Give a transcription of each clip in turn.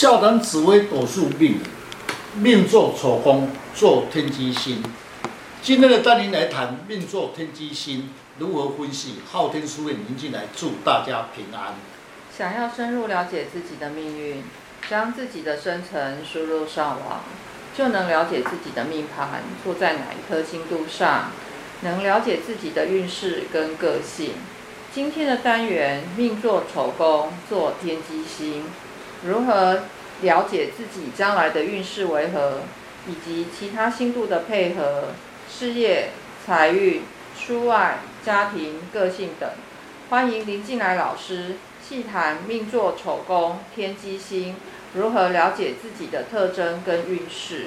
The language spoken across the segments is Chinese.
下单紫微斗数命，命坐丑宫，坐天机星。今天的单元来谈命坐天机星如何分析。昊天书院林进来祝大家平安。想要深入了解自己的命运，将自己的生辰输入上网，就能了解自己的命盘坐在哪一颗星度上，能了解自己的运势跟个性。今天的单元命坐丑宫，坐天机星。如何了解自己将来的运势为何，以及其他星度的配合、事业、财运、出外、家庭、个性等？欢迎林进来老师细谈命座丑宫、天机星，如何了解自己的特征跟运势。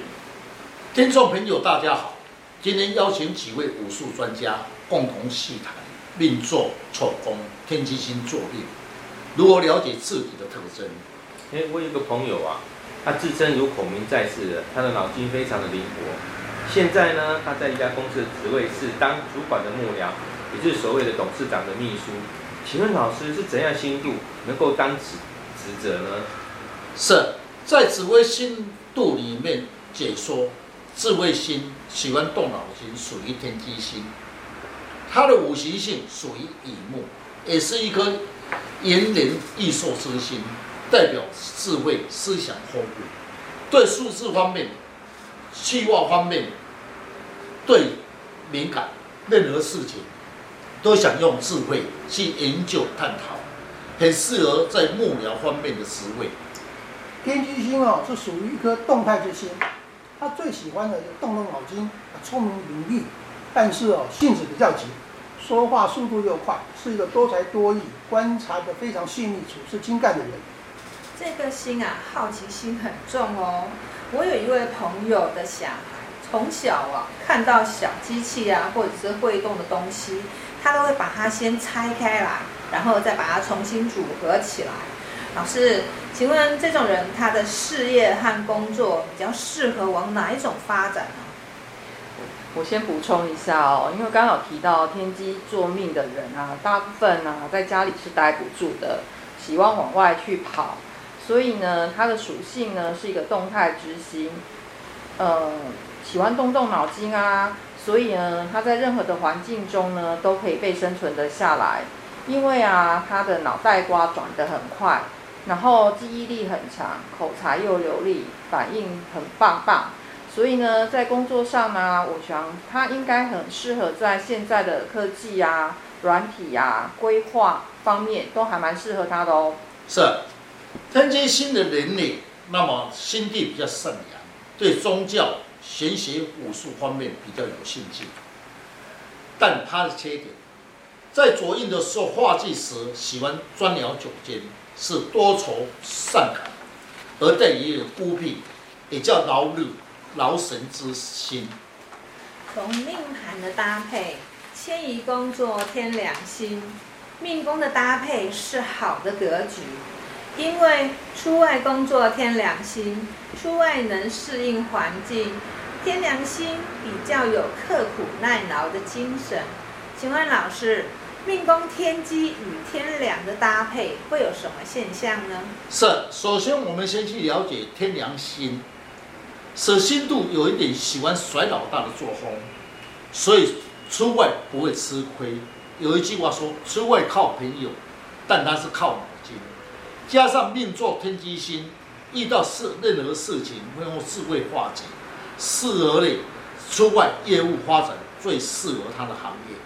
听众朋友，大家好，今天邀请几位武术专家共同细谈命座丑宫、天机星坐命，如何了解自己的特征。哎，我有个朋友啊，他自称如孔明在世的，他的脑筋非常的灵活。现在呢，他在一家公司的职位是当主管的幕僚，也就是所谓的董事长的秘书。请问老师是怎样星度能够当此职责呢？是在紫微星度里面解说，智慧星喜欢动脑筋，属于天机星。他的五行性属于乙木，也是一颗延年益寿之星。代表智慧、思想丰富，对数字方面、计划方面，对敏感，任何事情都想用智慧去研究探讨，很适合在幕僚方面的职位。天机星哦，是属于一颗动态之星，他最喜欢的就动动脑筋，聪明伶俐，但是哦性子比较急，说话速度又快，是一个多才多艺、观察的非常细腻、处事精干的人。这颗心啊，好奇心很重哦。我有一位朋友的小孩，从小啊看到小机器啊，或者是会动的东西，他都会把它先拆开来，然后再把它重新组合起来。老师，请问这种人他的事业和工作比较适合往哪一种发展呢？我先补充一下哦，因为刚刚有提到天机坐命的人啊，大部分啊在家里是待不住的，喜欢往外去跑。所以呢，它的属性呢是一个动态执行，呃，喜欢动动脑筋啊。所以呢，它在任何的环境中呢都可以被生存得下来。因为啊，它的脑袋瓜转得很快，然后记忆力很强，口才又流利，反应很棒棒。所以呢，在工作上呢，我想它应该很适合在现在的科技啊、软体啊、规划方面都还蛮适合它的哦。是。天机星的人呢，那么心地比较善良，对宗教、玄学、武术方面比较有兴趣。但他的缺点，在左印的时候化忌时喜欢钻牛角尖，是多愁善感，而带也有孤僻，也叫劳日劳神之心。从命盘的搭配，迁移工作天良心，命宫的搭配是好的格局。因为出外工作天良心，出外能适应环境，天良心比较有刻苦耐劳的精神。请问老师，命宫天机与天梁的搭配会有什么现象呢？是，首先我们先去了解天良心，舍心度有一点喜欢甩老大的作风，所以出外不会吃亏。有一句话说，出外靠朋友，但他是靠。加上命坐天机星，遇到事任何事情会用智慧化解，适合嘞出外业务发展，最适合他的行业。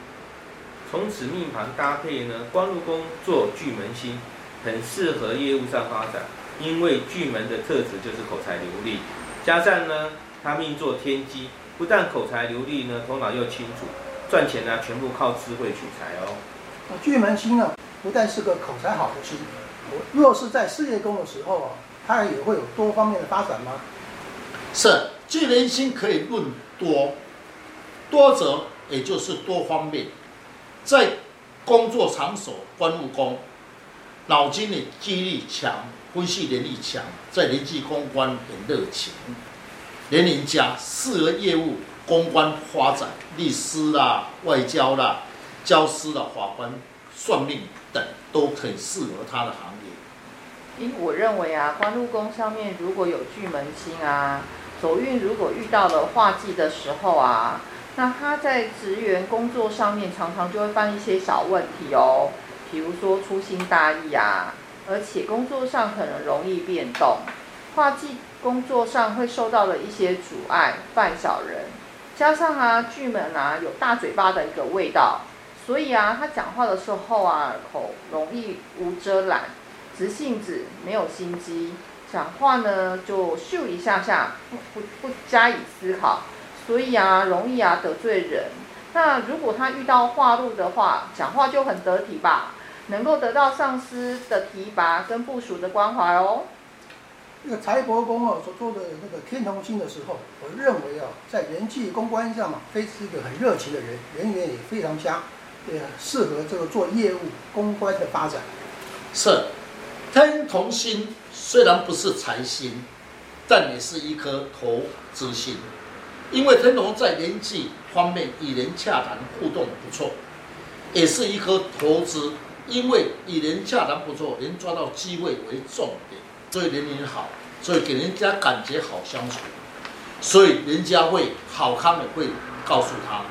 从此命盘搭配呢，官禄宫做巨门星，很适合业务上发展，因为巨门的特质就是口才流利。加上呢，他命坐天机，不但口才流利呢，头脑又清楚，赚钱呢全部靠智慧取财哦。巨门星呢，不但是个口才好的星。若是在事业宫的时候啊，它也会有多方面的发展吗？是，巨门星可以论多，多则也就是多方面，在工作场所官禄宫，脑筋的记忆力强，分析能力强，在人际公关很热情，年龄家适合业务公关发展，律师啦、外交啦、教师啦、法官、算命等都很适合他的行。因我认为啊，官禄宫上面如果有巨门星啊，走运如果遇到了化忌的时候啊，那他在职员工作上面常常就会犯一些小问题哦，比如说粗心大意啊，而且工作上可能容易变动，化忌工作上会受到了一些阻碍，犯小人，加上啊巨门啊有大嘴巴的一个味道，所以啊他讲话的时候啊口容易无遮拦。直性子，没有心机，讲话呢就咻一下下，不不不加以思考，所以啊容易啊得罪人。那如果他遇到话路的话，讲话就很得体吧，能够得到上司的提拔跟部署的关怀哦。这个财帛宫哦所做的那个天同星的时候，我认为啊，在人际公关上嘛，非是一个很热情的人，人缘也非常佳，也适合这个做业务公关的发展。是。天同星虽然不是财星，但也是一颗投资星，因为天同在人际方面与人洽谈互动不错，也是一颗投资，因为与人洽谈不错，能抓到机会为重点，所以人缘好，所以给人家感觉好相处，所以人家会好康的会告诉他，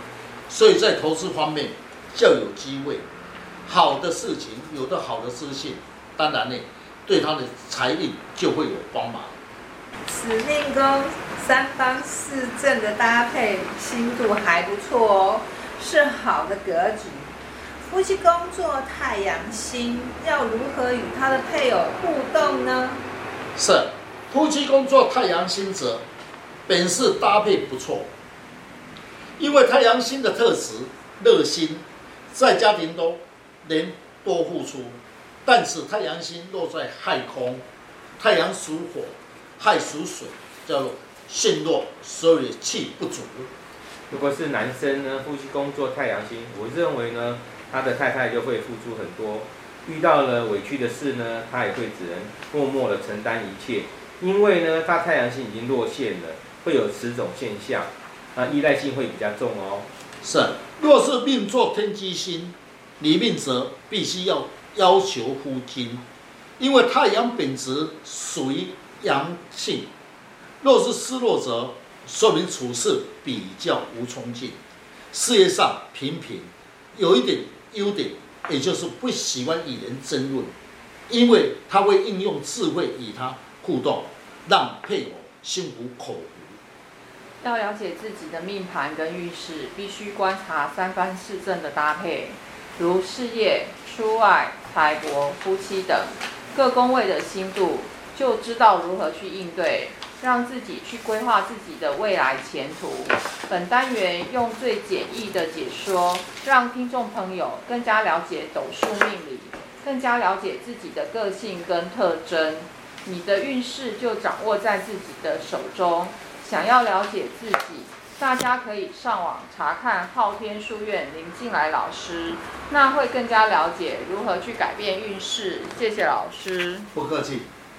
所以在投资方面较有机会，好的事情有的好的资讯。当然呢，对他的财运就会有帮忙。此命宫三方四正的搭配，星度还不错哦，是好的格局。夫妻宫作太阳星，要如何与他的配偶互动呢？是夫妻宫作太阳星者，本是搭配不错，因为太阳星的特质热心，在家庭中能多付出。但是太阳星落在亥空，太阳属火，亥属水，叫做陷落，所以气不足。如果是男生呢，夫妻宫坐太阳星，我认为呢，他的太太就会付出很多，遇到了委屈的事呢，他也会只能默默的承担一切，因为呢，他太阳星已经落陷了，会有此种现象，那依赖性会比较重哦。是，若是命坐天机星，你命则必须要。要求夫君，因为太阳本质属于阳性，若是失落者，说明处事比较无冲劲，事业上平平，有一点优点，也就是不喜欢与人争论，因为他会应用智慧与他互动，让配偶心服口服。要了解自己的命盘跟运势，必须观察三方四正的搭配，如事业、出外。财帛、夫妻等各宫位的星度，就知道如何去应对，让自己去规划自己的未来前途。本单元用最简易的解说，让听众朋友更加了解斗数命理，更加了解自己的个性跟特征。你的运势就掌握在自己的手中。想要了解自己。大家可以上网查看昊天书院林静来老师，那会更加了解如何去改变运势。谢谢老师，不客气。